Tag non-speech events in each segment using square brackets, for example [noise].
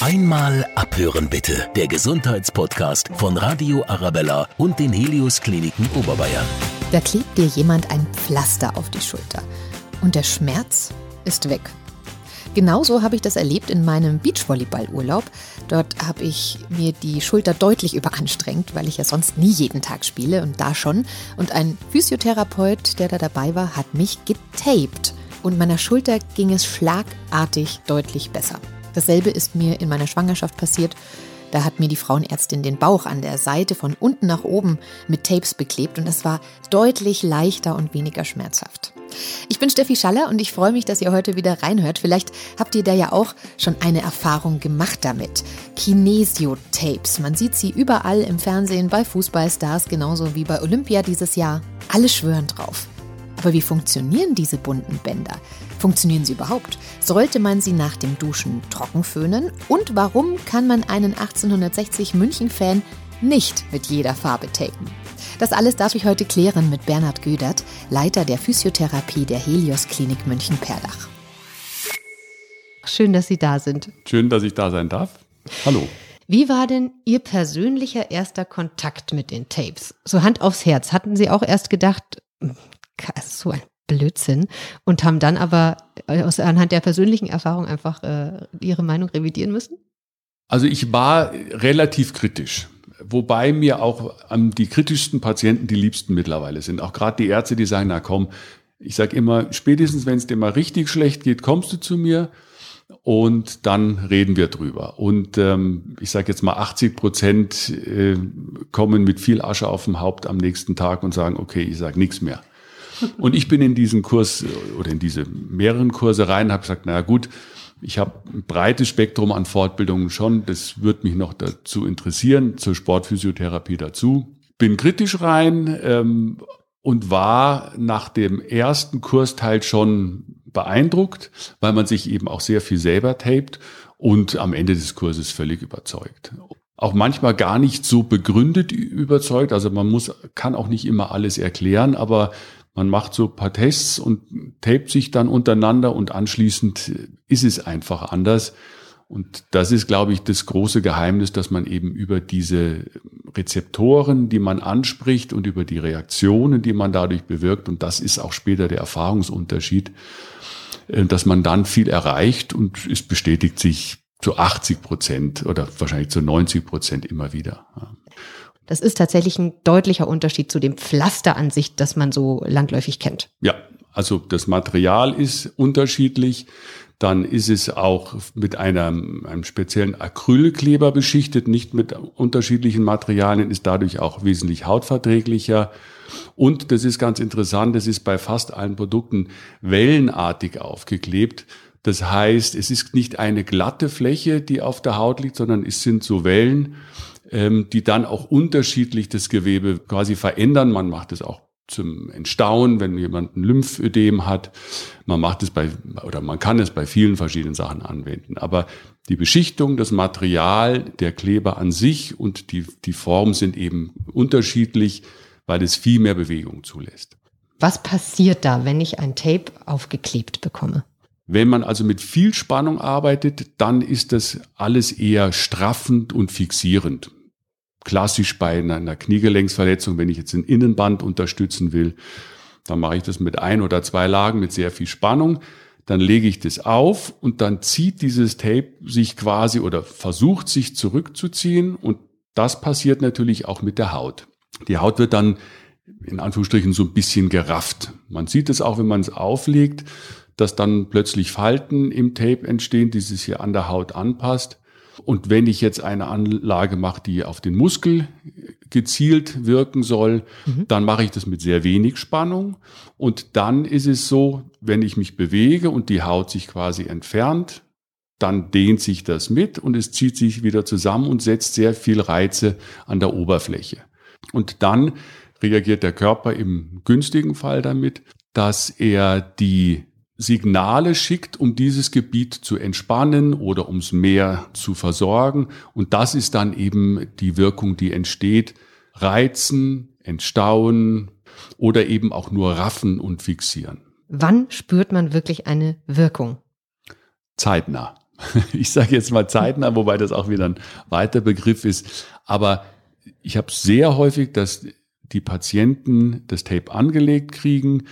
Einmal abhören bitte. Der Gesundheitspodcast von Radio Arabella und den Helios Kliniken Oberbayern. Da klebt dir jemand ein Pflaster auf die Schulter und der Schmerz ist weg. Genauso habe ich das erlebt in meinem Beachvolleyballurlaub. Dort habe ich mir die Schulter deutlich überanstrengt, weil ich ja sonst nie jeden Tag spiele und da schon. Und ein Physiotherapeut, der da dabei war, hat mich getaped. Und meiner Schulter ging es schlagartig deutlich besser. Dasselbe ist mir in meiner Schwangerschaft passiert. Da hat mir die Frauenärztin den Bauch an der Seite von unten nach oben mit Tapes beklebt und es war deutlich leichter und weniger schmerzhaft. Ich bin Steffi Schaller und ich freue mich, dass ihr heute wieder reinhört. Vielleicht habt ihr da ja auch schon eine Erfahrung gemacht damit. Kinesio-Tapes. Man sieht sie überall im Fernsehen, bei Fußballstars, genauso wie bei Olympia dieses Jahr. Alle schwören drauf. Aber wie funktionieren diese bunten Bänder? Funktionieren sie überhaupt? Sollte man sie nach dem Duschen trocken föhnen? Und warum kann man einen 1860 München-Fan nicht mit jeder Farbe tapen? Das alles darf ich heute klären mit Bernhard Gödert, Leiter der Physiotherapie der Helios Klinik München-Perlach. Schön, dass Sie da sind. Schön, dass ich da sein darf. Hallo. Wie war denn Ihr persönlicher erster Kontakt mit den Tapes? So Hand aufs Herz. Hatten Sie auch erst gedacht, hm, so ein Blödsinn und haben dann aber äh, aus, anhand der persönlichen Erfahrung einfach äh, ihre Meinung revidieren müssen? Also ich war relativ kritisch. Wobei mir auch ähm, die kritischsten Patienten die liebsten mittlerweile sind. Auch gerade die Ärzte, die sagen, na komm, ich sage immer, spätestens wenn es dir mal richtig schlecht geht, kommst du zu mir und dann reden wir drüber. Und ähm, ich sage jetzt mal, 80 Prozent äh, kommen mit viel Asche auf dem Haupt am nächsten Tag und sagen, okay, ich sage nichts mehr. Und ich bin in diesen Kurs oder in diese mehreren Kurse rein, habe gesagt, na gut, ich habe ein breites Spektrum an Fortbildungen schon, das würde mich noch dazu interessieren, zur Sportphysiotherapie dazu. Bin kritisch rein ähm, und war nach dem ersten Kursteil schon beeindruckt, weil man sich eben auch sehr viel selber tapet und am Ende des Kurses völlig überzeugt auch manchmal gar nicht so begründet überzeugt. Also man muss, kann auch nicht immer alles erklären, aber man macht so paar Tests und tapet sich dann untereinander und anschließend ist es einfach anders. Und das ist, glaube ich, das große Geheimnis, dass man eben über diese Rezeptoren, die man anspricht und über die Reaktionen, die man dadurch bewirkt, und das ist auch später der Erfahrungsunterschied, äh, dass man dann viel erreicht und es bestätigt sich zu 80 Prozent oder wahrscheinlich zu 90 Prozent immer wieder. Das ist tatsächlich ein deutlicher Unterschied zu dem Pflaster an sich, das man so landläufig kennt. Ja, also das Material ist unterschiedlich. Dann ist es auch mit einem, einem speziellen Acrylkleber beschichtet, nicht mit unterschiedlichen Materialien, ist dadurch auch wesentlich hautverträglicher. Und das ist ganz interessant, es ist bei fast allen Produkten wellenartig aufgeklebt. Das heißt, es ist nicht eine glatte Fläche, die auf der Haut liegt, sondern es sind so Wellen die dann auch unterschiedlich das Gewebe quasi verändern. Man macht es auch zum Entstauen, wenn jemand ein Lymphödem hat. Man macht es bei, oder man kann es bei vielen verschiedenen Sachen anwenden. Aber die Beschichtung, das Material, der Kleber an sich und die, die Form sind eben unterschiedlich, weil es viel mehr Bewegung zulässt. Was passiert da, wenn ich ein Tape aufgeklebt bekomme? Wenn man also mit viel Spannung arbeitet, dann ist das alles eher straffend und fixierend klassisch bei einer Kniegelenksverletzung, wenn ich jetzt ein Innenband unterstützen will, dann mache ich das mit ein oder zwei Lagen mit sehr viel Spannung. Dann lege ich das auf und dann zieht dieses Tape sich quasi oder versucht sich zurückzuziehen und das passiert natürlich auch mit der Haut. Die Haut wird dann in Anführungsstrichen so ein bisschen gerafft. Man sieht es auch, wenn man es auflegt, dass dann plötzlich Falten im Tape entstehen, die sich hier an der Haut anpasst. Und wenn ich jetzt eine Anlage mache, die auf den Muskel gezielt wirken soll, mhm. dann mache ich das mit sehr wenig Spannung. Und dann ist es so, wenn ich mich bewege und die Haut sich quasi entfernt, dann dehnt sich das mit und es zieht sich wieder zusammen und setzt sehr viel Reize an der Oberfläche. Und dann reagiert der Körper im günstigen Fall damit, dass er die Signale schickt, um dieses Gebiet zu entspannen oder ums Meer zu versorgen. Und das ist dann eben die Wirkung, die entsteht. Reizen, entstauen oder eben auch nur raffen und fixieren. Wann spürt man wirklich eine Wirkung? Zeitnah. [laughs] Ich sage jetzt mal zeitnah, wobei das auch wieder ein weiter Begriff ist. Aber ich habe sehr häufig, dass die Patienten das Tape angelegt kriegen,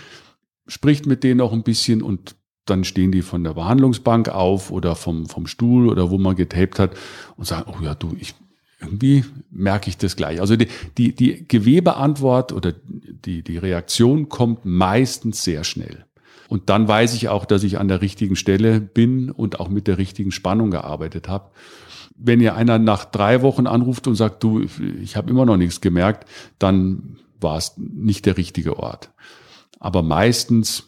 spricht mit denen auch ein bisschen und dann stehen die von der Behandlungsbank auf oder vom, vom Stuhl oder wo man getaped hat und sagen, oh ja, du, ich, irgendwie merke ich das gleich. Also die, die, die Gewebeantwort oder die, die Reaktion kommt meistens sehr schnell. Und dann weiß ich auch, dass ich an der richtigen Stelle bin und auch mit der richtigen Spannung gearbeitet habe. Wenn ihr einer nach drei Wochen anruft und sagt, du, ich habe immer noch nichts gemerkt, dann war es nicht der richtige Ort. Aber meistens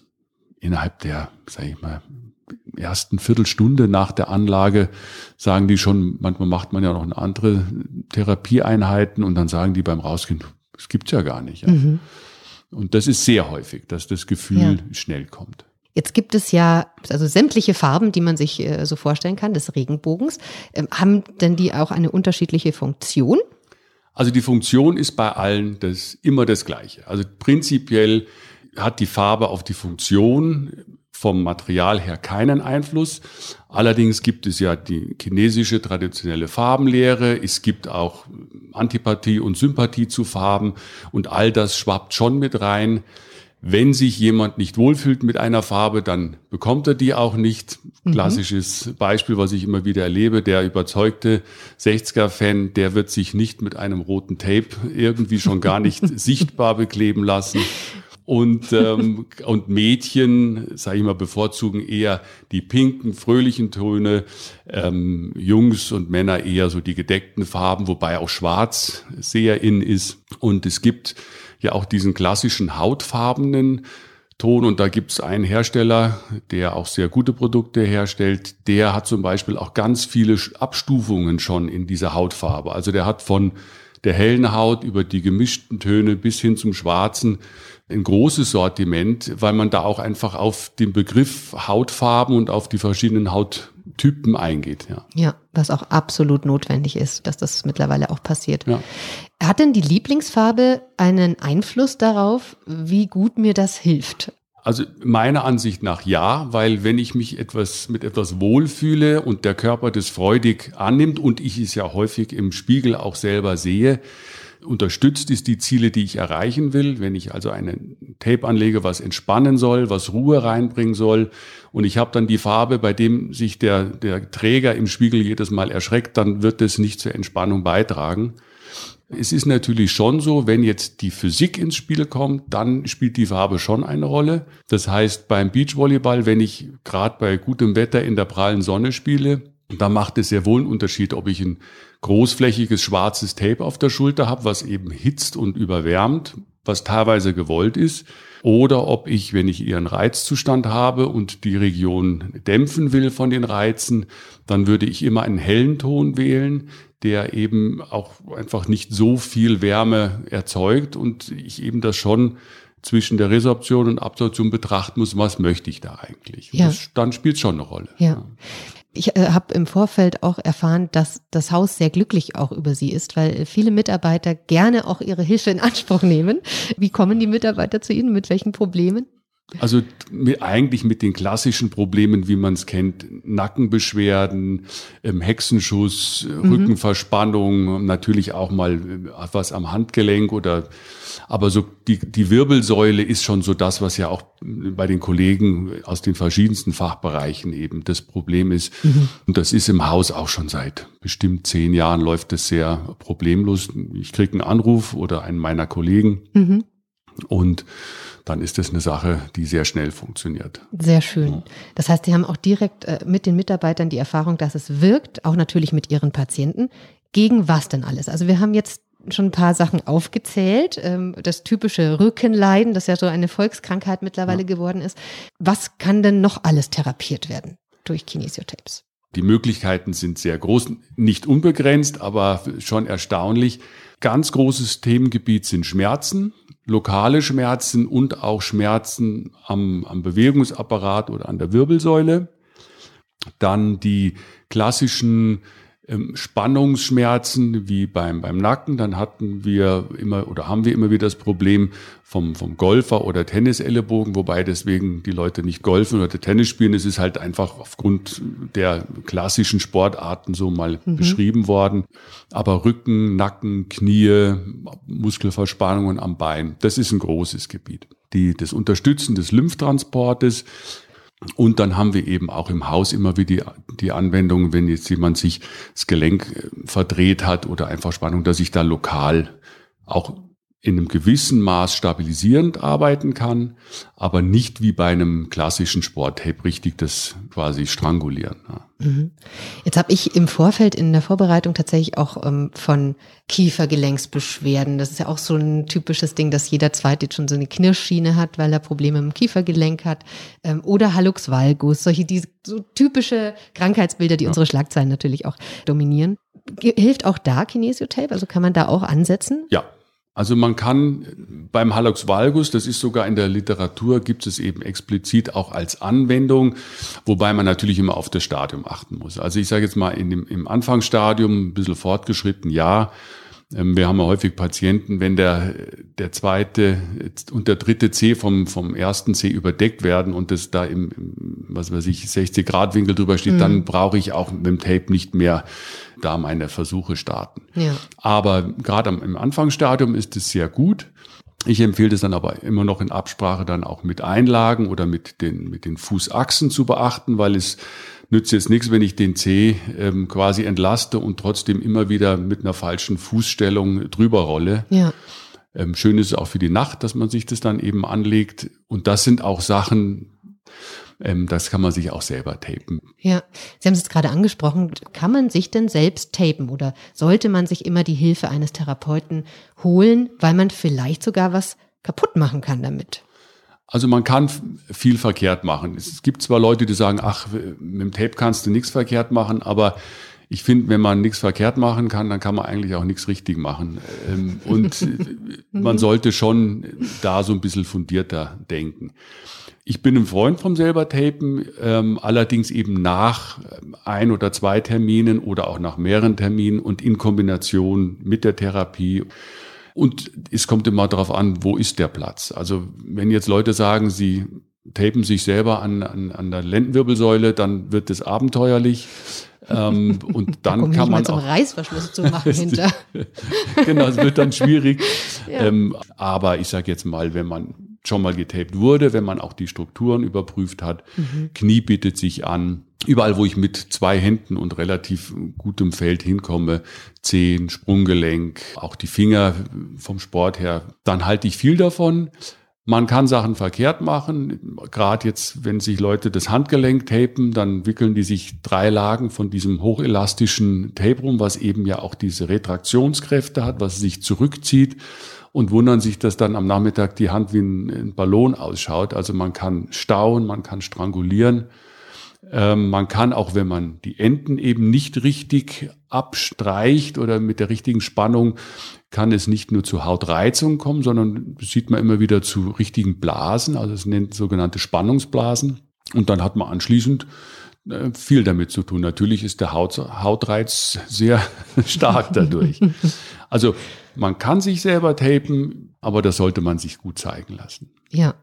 innerhalb der, sage ich mal, ersten Viertelstunde nach der Anlage sagen die schon, manchmal macht man ja noch eine andere Therapieeinheiten und dann sagen die beim Rausgehen, es gibt's ja gar nicht. Ja. Mhm. Und das ist sehr häufig, dass das Gefühl ja. schnell kommt. Jetzt gibt es ja also sämtliche Farben, die man sich äh, so vorstellen kann, des Regenbogens. Ähm, haben denn die auch eine unterschiedliche Funktion? Also die Funktion ist bei allen das immer das gleiche. Also prinzipiell hat die Farbe auf die Funktion vom Material her keinen Einfluss. Allerdings gibt es ja die chinesische traditionelle Farbenlehre. Es gibt auch Antipathie und Sympathie zu Farben und all das schwappt schon mit rein. Wenn sich jemand nicht wohlfühlt mit einer Farbe, dann bekommt er die auch nicht. Mhm. Klassisches Beispiel, was ich immer wieder erlebe, der überzeugte 60er-Fan, der wird sich nicht mit einem roten Tape irgendwie schon gar nicht [laughs] sichtbar bekleben lassen und, ähm, [laughs] und Mädchen, sage ich mal, bevorzugen eher die pinken, fröhlichen Töne, ähm, Jungs und Männer eher so die gedeckten Farben, wobei auch Schwarz sehr in ist. Und es gibt ja auch diesen klassischen hautfarbenen Ton und da gibt es einen Hersteller, der auch sehr gute Produkte herstellt, der hat zum Beispiel auch ganz viele Abstufungen schon in dieser Hautfarbe. Also der hat von der hellen Haut über die gemischten Töne bis hin zum schwarzen ein großes Sortiment, weil man da auch einfach auf den Begriff Hautfarben und auf die verschiedenen Hauttypen eingeht. Ja, ja was auch absolut notwendig ist, dass das mittlerweile auch passiert. Ja. Hat denn die Lieblingsfarbe einen Einfluss darauf, wie gut mir das hilft? Also meiner Ansicht nach ja, weil wenn ich mich etwas mit etwas wohlfühle und der Körper das freudig annimmt und ich es ja häufig im Spiegel auch selber sehe, unterstützt ist die Ziele, die ich erreichen will. Wenn ich also einen Tape anlege, was entspannen soll, was Ruhe reinbringen soll, und ich habe dann die Farbe, bei dem sich der, der Träger im Spiegel jedes Mal erschreckt, dann wird es nicht zur Entspannung beitragen. Es ist natürlich schon so, wenn jetzt die Physik ins Spiel kommt, dann spielt die Farbe schon eine Rolle. Das heißt, beim Beachvolleyball, wenn ich gerade bei gutem Wetter in der prallen Sonne spiele, da macht es sehr wohl einen Unterschied, ob ich ein großflächiges schwarzes Tape auf der Schulter habe, was eben hitzt und überwärmt, was teilweise gewollt ist, oder ob ich, wenn ich ihren Reizzustand habe und die Region dämpfen will von den Reizen, dann würde ich immer einen hellen Ton wählen, der eben auch einfach nicht so viel Wärme erzeugt und ich eben das schon zwischen der Resorption und Absorption betrachten muss, was möchte ich da eigentlich. Ja. Das, dann spielt es schon eine Rolle. Ja. Ich äh, habe im Vorfeld auch erfahren, dass das Haus sehr glücklich auch über sie ist, weil viele Mitarbeiter gerne auch ihre Hilfe in Anspruch nehmen. Wie kommen die Mitarbeiter zu Ihnen? Mit welchen Problemen? Also mit, eigentlich mit den klassischen Problemen, wie man es kennt, Nackenbeschwerden, ähm, Hexenschuss, mhm. Rückenverspannung, natürlich auch mal äh, was am Handgelenk oder aber so die, die Wirbelsäule ist schon so das, was ja auch bei den Kollegen aus den verschiedensten Fachbereichen eben das Problem ist. Mhm. Und das ist im Haus auch schon seit bestimmt zehn Jahren läuft es sehr problemlos. Ich kriege einen Anruf oder einen meiner Kollegen mhm. und dann ist das eine Sache, die sehr schnell funktioniert. Sehr schön. Das heißt, Sie haben auch direkt äh, mit den Mitarbeitern die Erfahrung, dass es wirkt, auch natürlich mit Ihren Patienten. Gegen was denn alles? Also wir haben jetzt schon ein paar Sachen aufgezählt. Ähm, das typische Rückenleiden, das ja so eine Volkskrankheit mittlerweile ja. geworden ist. Was kann denn noch alles therapiert werden durch Kinesiotapes? Die Möglichkeiten sind sehr groß, nicht unbegrenzt, aber schon erstaunlich. Ganz großes Themengebiet sind Schmerzen, lokale Schmerzen und auch Schmerzen am, am Bewegungsapparat oder an der Wirbelsäule. Dann die klassischen Spannungsschmerzen wie beim, beim Nacken. Dann hatten wir immer oder haben wir immer wieder das Problem vom, vom Golfer oder Tennisellebogen, wobei deswegen die Leute nicht golfen oder Tennis spielen. Es ist halt einfach aufgrund der klassischen Sportarten so mal mhm. beschrieben worden. Aber Rücken, Nacken, Knie, Muskelverspannungen am Bein, das ist ein großes Gebiet. Die, das Unterstützen des Lymphtransportes und dann haben wir eben auch im Haus immer wieder die, die Anwendung, wenn jetzt jemand sich das Gelenk äh, verdreht hat oder einfach Spannung, dass ich da lokal auch in einem gewissen Maß stabilisierend arbeiten kann, aber nicht wie bei einem klassischen Sporttape richtig das quasi strangulieren. Ja. Mhm. Jetzt habe ich im Vorfeld in der Vorbereitung tatsächlich auch ähm, von Kiefergelenksbeschwerden. Das ist ja auch so ein typisches Ding, dass jeder Zweite jetzt schon so eine Knirschschiene hat, weil er Probleme im Kiefergelenk hat. Ähm, oder Hallux valgus, solche die, so typische Krankheitsbilder, die ja. unsere Schlagzeilen natürlich auch dominieren. Hilft auch da Kinesiotape? Also kann man da auch ansetzen? Ja, also man kann beim Hallux valgus, das ist sogar in der Literatur, gibt es eben explizit auch als Anwendung, wobei man natürlich immer auf das Stadium achten muss. Also ich sage jetzt mal in dem, im Anfangsstadium, ein bisschen fortgeschritten, ja, wir haben ja häufig Patienten, wenn der, der zweite und der dritte C vom, vom ersten C überdeckt werden und das da im, im was weiß ich, 60 Grad Winkel drüber steht, mhm. dann brauche ich auch mit dem Tape nicht mehr da meine Versuche starten. Ja. Aber gerade im Anfangsstadium ist es sehr gut. Ich empfehle das dann aber immer noch in Absprache dann auch mit Einlagen oder mit den, mit den Fußachsen zu beachten, weil es nützt jetzt nichts, wenn ich den C ähm, quasi entlaste und trotzdem immer wieder mit einer falschen Fußstellung drüber rolle. Ja. Ähm, schön ist es auch für die Nacht, dass man sich das dann eben anlegt. Und das sind auch Sachen, ähm, das kann man sich auch selber tapen. Ja, Sie haben es jetzt gerade angesprochen. Kann man sich denn selbst tapen oder sollte man sich immer die Hilfe eines Therapeuten holen, weil man vielleicht sogar was kaputt machen kann damit? Also man kann viel verkehrt machen. Es gibt zwar Leute, die sagen, ach, mit dem Tape kannst du nichts verkehrt machen, aber ich finde, wenn man nichts verkehrt machen kann, dann kann man eigentlich auch nichts richtig machen. Ähm, und [laughs] man sollte schon da so ein bisschen fundierter denken. Ich bin ein Freund vom selber Tapen, ähm, allerdings eben nach ein oder zwei Terminen oder auch nach mehreren Terminen und in Kombination mit der Therapie. Und es kommt immer darauf an, wo ist der Platz. Also wenn jetzt Leute sagen, sie tapen sich selber an, an, an der Lendenwirbelsäule, dann wird es abenteuerlich. ähm, [laughs] und dann um kann man auch Reißverschluss zu machen [laughs] hinter. genau, es wird dann schwierig. [laughs] Ja. Ähm, aber ich sage jetzt mal, wenn man schon mal getaped wurde, wenn man auch die Strukturen überprüft hat, mhm. Knie bietet sich an, überall, wo ich mit zwei Händen und relativ gutem Feld hinkomme, Zehen, Sprunggelenk, auch die Finger vom Sport her, dann halte ich viel davon. Man kann Sachen verkehrt machen. Gerade jetzt, wenn sich Leute das Handgelenk tapen, dann wickeln die sich drei Lagen von diesem hochelastischen Tape rum, was eben ja auch diese Retraktionskräfte hat, was sich zurückzieht und wundern sich, dass dann am Nachmittag die Hand wie ein, Ballon ausschaut. Also man kann stauen, man kann strangulieren. Ähm, man kann auch, wenn man die Enden eben nicht richtig abstreicht oder mit der richtigen Spannung, kann es nicht nur zu Hautreizung kommen, sondern sieht man immer wieder zu richtigen Blasen, also es nennt sogenannte Spannungsblasen. Und dann hat man anschließend äh, viel damit zu tun. Natürlich ist der Haut, Hautreiz sehr [laughs] stark dadurch. [laughs] Also man kann sich selber tapen, aber das sollte man sich gut zeigen lassen. Ja.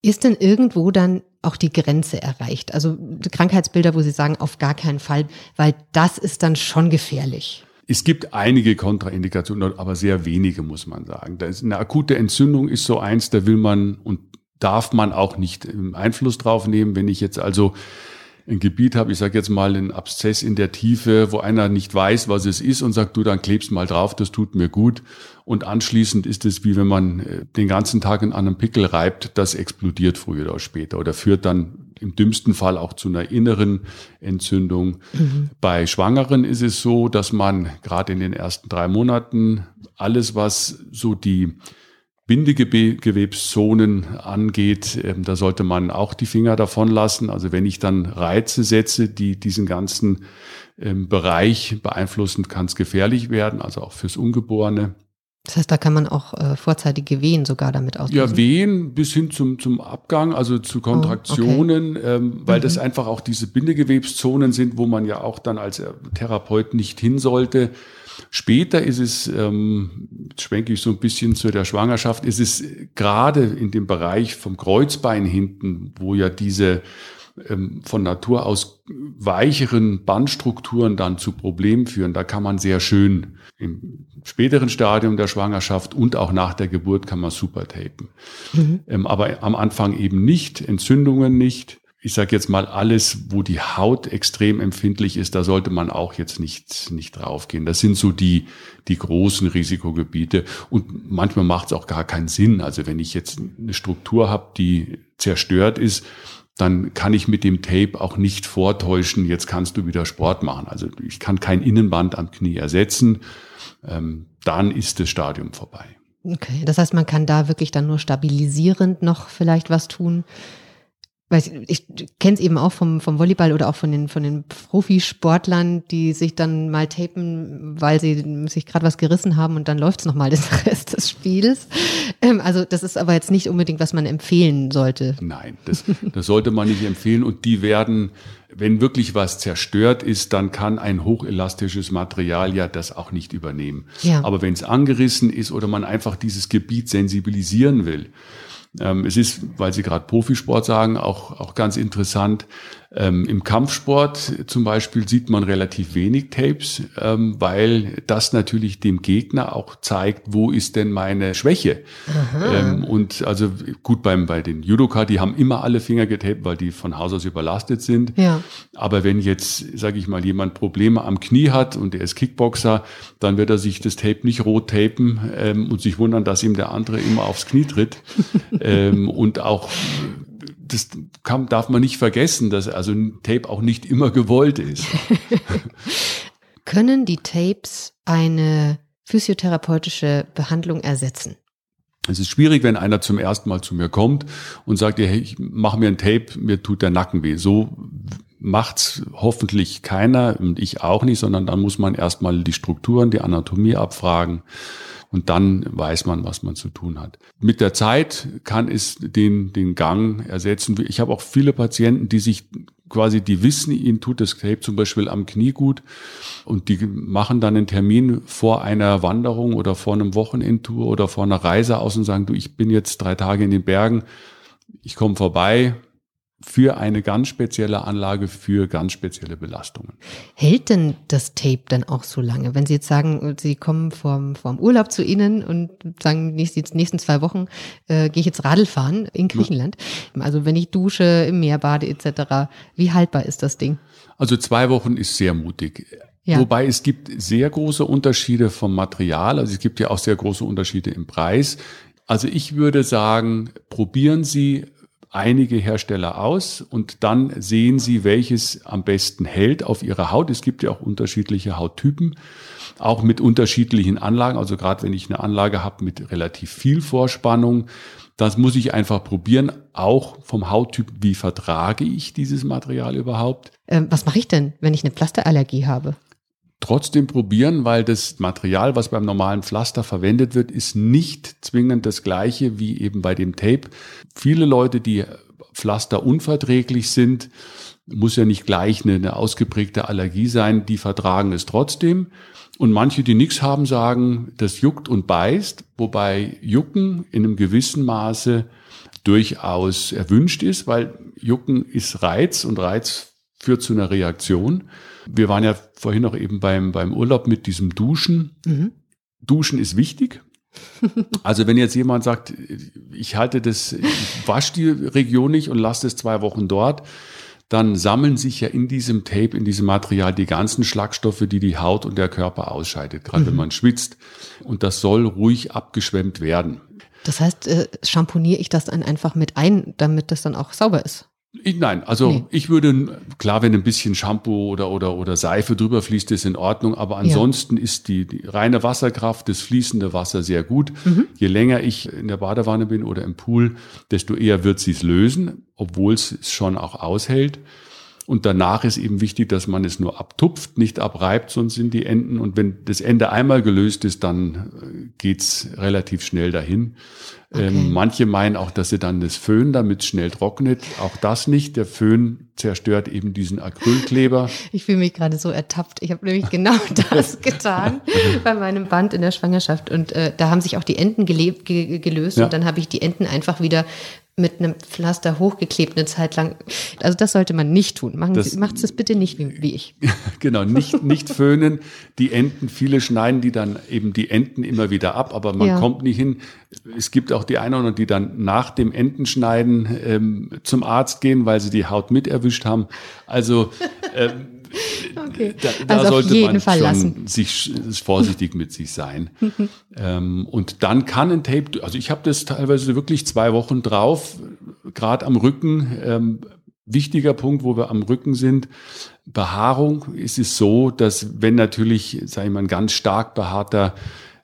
Ist denn irgendwo dann auch die Grenze erreicht? Also Krankheitsbilder, wo Sie sagen, auf gar keinen Fall, weil das ist dann schon gefährlich. Es gibt einige Kontraindikationen, aber sehr wenige, muss man sagen. Eine akute Entzündung ist so eins, da will man und darf man auch nicht Einfluss drauf nehmen. Wenn ich jetzt also ein Gebiet habe, ich sage jetzt mal einen Abszess in der Tiefe, wo einer nicht weiß, was es ist und sagt, du, dann klebst mal drauf, das tut mir gut. Und anschließend ist es wie wenn man äh, den ganzen Tag in einem Pickel reibt, das explodiert früher oder später oder führt dann im dümmsten Fall auch zu einer inneren Entzündung. Mhm. Bei Schwangeren ist es so, dass man gerade in den ersten drei Monaten alles, was so die Bindegewebszonen angeht, ähm, da sollte man auch die Finger davon lassen. Also wenn ich dann Reize setze, die diesen ganzen ähm, Bereich beeinflussen, kann es gefährlich werden, also auch fürs Ungeborene. Das heißt, da kann man auch äh, vorzeitige Wehen sogar damit auslösen. Ja, Wehen bis hin zum, zum Abgang, also zu Kontraktionen, oh, okay. ähm, weil mhm. das einfach auch diese Bindegewebszonen sind, wo man ja auch dann als äh, Therapeut nicht hin sollte. Später ist es, ähm, schwenke ich so ein bisschen zu der Schwangerschaft, ist es gerade in dem Bereich vom Kreuzbein hinten, wo ja diese ähm, von Natur aus weicheren Bandstrukturen dann zu Problemen führen. Da kann man sehr schön im späteren Stadium der Schwangerschaft und auch nach der Geburt kann man super tapen. Mhm. Ähm, aber am Anfang eben nicht, Entzündungen nicht. Ich sage jetzt mal alles, wo die Haut extrem empfindlich ist, da sollte man auch jetzt nicht, nicht draufgehen. Das sind so die, die großen Risikogebiete. Und manchmal macht es auch gar keinen Sinn. Also wenn ich jetzt eine Struktur habe, die zerstört ist, dann kann ich mit dem Tape auch nicht vortäuschen, jetzt kannst du wieder Sport machen. Also ich kann kein Innenband am Knie ersetzen. Ähm, dann ist das Stadium vorbei. Okay, das heißt, man kann da wirklich dann nur stabilisierend noch vielleicht was tun weiß ich kenne es eben auch vom, vom Volleyball oder auch von den, von den Profisportlern, die sich dann mal tapen, weil sie sich gerade was gerissen haben und dann läuft es nochmal den [laughs] Rest des Spiels. Ähm, also das ist aber jetzt nicht unbedingt, was man empfehlen sollte. Nein, das, das sollte man nicht empfehlen und die werden, wenn wirklich was zerstört ist, dann kann ein hochelastisches Material ja das auch nicht übernehmen. Ja. Aber wenn es angerissen ist oder man einfach dieses Gebiet sensibilisieren will, es ist, weil Sie gerade Profisport sagen, auch, auch ganz interessant. Ähm, Im Kampfsport zum Beispiel sieht man relativ wenig Tapes, ähm, weil das natürlich dem Gegner auch zeigt, wo ist denn meine Schwäche. Ähm, und also gut beim bei den Judoka, die haben immer alle Finger getaped, weil die von Haus aus überlastet sind. Ja. Aber wenn jetzt, sage ich mal, jemand Probleme am Knie hat und er ist Kickboxer, dann wird er sich das Tape nicht rot tapen ähm, und sich wundern, dass ihm der andere immer aufs Knie tritt. [laughs] ähm, und auch das kann, darf man nicht vergessen, dass also ein Tape auch nicht immer gewollt ist. [laughs] Können die Tapes eine physiotherapeutische Behandlung ersetzen? Es ist schwierig, wenn einer zum ersten Mal zu mir kommt und sagt, hey, ich mache mir ein Tape, mir tut der Nacken weh. So macht's hoffentlich keiner und ich auch nicht, sondern dann muss man erstmal die Strukturen, die Anatomie abfragen und dann weiß man, was man zu tun hat. Mit der Zeit kann es den, den Gang ersetzen. Ich habe auch viele Patienten, die sich quasi, die wissen, ihnen tut das Tape zum Beispiel am Knie gut und die machen dann einen Termin vor einer Wanderung oder vor einem Wochenendtour oder vor einer Reise aus und sagen, du, ich bin jetzt drei Tage in den Bergen, ich komme vorbei, für eine ganz spezielle Anlage für ganz spezielle Belastungen. Hält denn das Tape dann auch so lange? Wenn Sie jetzt sagen, Sie kommen vom, vom Urlaub zu Ihnen und sagen, die nächsten zwei Wochen äh, gehe ich jetzt Radl fahren in Griechenland. Ja. Also wenn ich dusche, im Meer bade etc., wie haltbar ist das Ding? Also zwei Wochen ist sehr mutig. Ja. Wobei es gibt sehr große Unterschiede vom Material. Also es gibt ja auch sehr große Unterschiede im Preis. Also ich würde sagen, probieren Sie einige Hersteller aus und dann sehen Sie, welches am besten hält auf Ihrer Haut. Es gibt ja auch unterschiedliche Hauttypen, auch mit unterschiedlichen Anlagen. Also gerade wenn ich eine Anlage habe mit relativ viel Vorspannung, das muss ich einfach probieren, auch vom Hauttyp, wie vertrage ich dieses Material überhaupt. Ähm, was mache ich denn, wenn ich eine Pflasterallergie habe? Trotzdem probieren, weil das Material, was beim normalen Pflaster verwendet wird, ist nicht zwingend das gleiche wie eben bei dem Tape. Viele Leute, die Pflaster unverträglich sind, muss ja nicht gleich eine, eine ausgeprägte Allergie sein, die vertragen es trotzdem. Und manche, die nichts haben, sagen, das juckt und beißt, wobei Jucken in einem gewissen Maße durchaus erwünscht ist, weil Jucken ist Reiz und Reiz führt zu einer Reaktion. Wir waren ja vorhin noch eben beim, beim Urlaub mit diesem Duschen. Mhm. Duschen ist wichtig. [laughs] Also wenn jetzt jemand sagt, ich halte das, ich wasche die Region nicht und lasse das zwei Wochen dort, dann sammeln sich ja in diesem Tape, in diesem Material die ganzen Schlagstoffe, die die Haut und der Körper ausscheidet, gerade mhm. wenn man schwitzt. Und das soll ruhig abgeschwemmt werden. Das heißt, äh, schamponiere ich das dann einfach mit ein, damit das dann auch sauber ist? Ich, nein, also nee. ich würde, klar, wenn ein bisschen Shampoo oder, oder, oder Seife drüber fließt, ist in Ordnung, aber ansonsten ja. ist die, die reine Wasserkraft, das fließende Wasser sehr gut. Mhm. Je länger ich in der Badewanne bin oder im Pool, desto eher wird sie es lösen, obwohl es schon auch aushält. Und danach ist eben wichtig, dass man es nur abtupft, nicht abreibt, sonst sind die Enden. Und wenn das Ende einmal gelöst ist, dann äh, geht's relativ schnell dahin. Okay. Ähm, manche meinen auch, dass sie dann das Föhn, damit es schnell trocknet. Auch das nicht. Der Föhn zerstört eben diesen Acrylkleber. [laughs] Ich fühle mich gerade so ertappt. Ich habe nämlich genau [laughs] das getan [laughs] bei meinem Band in der Schwangerschaft. Und äh, da haben sich auch die Enden gelebt, ge gelöst. Ja. Und dann habe ich die Enden einfach wieder mit einem Pflaster hochgeklebt eine Zeit lang. Also das sollte man nicht tun. Machen das, Sie, macht es bitte nicht wie, wie ich. [laughs] genau, nicht, nicht föhnen. Die Enden, viele schneiden die dann eben die Enden immer wieder ab, aber man ja. kommt nicht hin. Es gibt auch die einen, die dann nach dem Entenschneiden ähm, zum Arzt gehen, weil sie die Haut mit erwischt haben. Also ähm, Okay. Da, da also sollte man Fall schon lassen. sich vorsichtig mit sich sein. [laughs] ähm, und dann kann ein Tape, also ich habe das teilweise wirklich zwei Wochen drauf, gerade am Rücken. Ähm, wichtiger Punkt, wo wir am Rücken sind, Behaarung ist es so, dass wenn natürlich, sage ich mal, ein ganz stark behaarter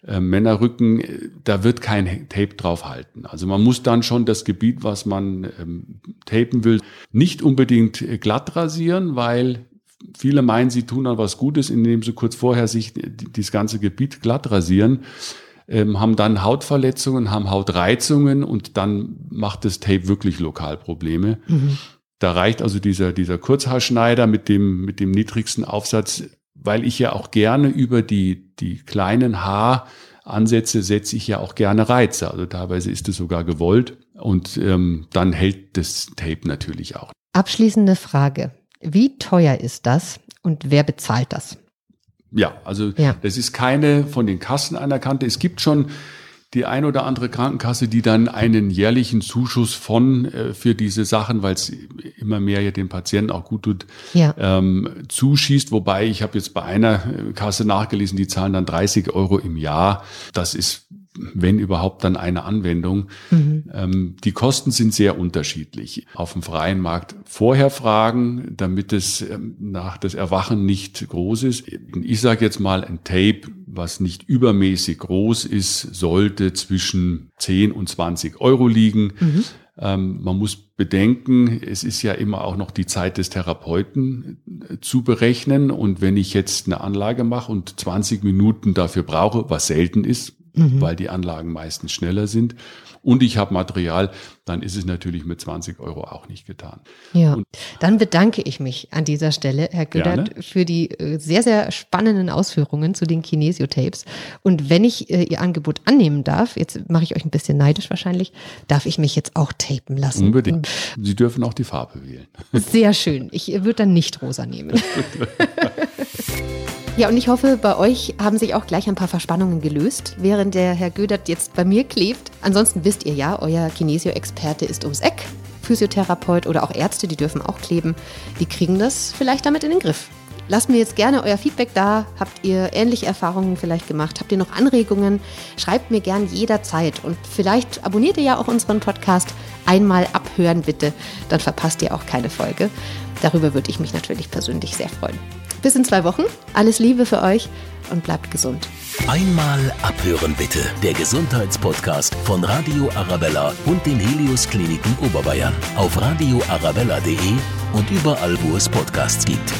äh, Männerrücken, da wird kein Tape drauf halten. Also man muss dann schon das Gebiet, was man ähm, tapen will, nicht unbedingt glatt rasieren, weil viele meinen, sie tun dann was Gutes, indem sie kurz vorher sich das ganze Gebiet glatt rasieren, ähm, haben dann Hautverletzungen, haben Hautreizungen und dann macht das Tape wirklich Lokalprobleme. Mhm. Da reicht also dieser, dieser Kurzhaarschneider mit dem, mit dem niedrigsten Aufsatz, weil ich ja auch gerne über die, die kleinen Haaransätze setze ich ja auch gerne Reize. Also teilweise ist es sogar gewollt und ähm, dann hält das Tape natürlich auch. Abschließende Frage. Wie teuer ist das und wer bezahlt das? Ja, also ja. das ist keine von den Kassen anerkannte. Es gibt schon die ein oder andere Krankenkasse, die dann einen jährlichen Zuschuss von äh, für diese Sachen, weil es immer mehr ja den Patienten auch gut tut, ja. ähm, zuschießt. Wobei ich habe jetzt bei einer äh, Kasse nachgelesen, die zahlen dann 30 Euro im Jahr. Das ist wenn überhaupt dann eine Anwendung. Mhm. Ähm, die Kosten sind sehr unterschiedlich. Auf dem freien Markt vorher fragen, damit es ähm, nach das Erwachen nicht groß ist. Ich sage jetzt mal, ein Tape, was nicht übermäßig groß ist, sollte zwischen 10 und 20 Euro liegen. Mhm. Ähm, man muss bedenken, es ist ja immer auch noch die Zeit des Therapeuten äh, zu berechnen. Und wenn ich jetzt eine Anlage mache und 20 Minuten dafür brauche, was selten ist, mhm. weil die Anlagen meistens schneller sind. Und ich habe Material, dann ist es natürlich mit 20 Euro auch nicht getan. Ja, und dann bedanke ich mich an dieser Stelle, Herr Gödert, gerne. für die äh, sehr, sehr spannenden Ausführungen zu den Kinesiotapes. Und wenn ich äh, Ihr Angebot annehmen darf, jetzt mache ich euch ein bisschen neidisch wahrscheinlich, darf ich mich jetzt auch tapen lassen. Unbedingt. Sie dürfen auch die Farbe wählen. Sehr schön. Ich würde dann nicht rosa nehmen. [laughs] Ja, und ich hoffe, bei euch haben sich auch gleich ein paar Verspannungen gelöst, während der Herr Gödert jetzt bei mir klebt. Ansonsten wisst ihr ja, euer Kinesio-Experte ist ums Eck. Physiotherapeut oder auch Ärzte, die dürfen auch kleben. Die kriegen das vielleicht damit in den Griff. Lasst mir jetzt gerne euer Feedback da. Habt ihr ähnliche Erfahrungen vielleicht gemacht? Habt ihr noch Anregungen? Schreibt mir gern jederzeit. Und vielleicht abonniert ihr ja auch unseren Podcast. Einmal abhören bitte, dann verpasst ihr auch keine Folge. Darüber würde ich mich natürlich persönlich sehr freuen. Bis in zwei Wochen. Alles Liebe für euch und bleibt gesund. Einmal abhören bitte. Der Gesundheitspodcast von Radio Arabella und den Helios Kliniken Oberbayern auf radioarabella.de und überall, wo es Podcasts gibt.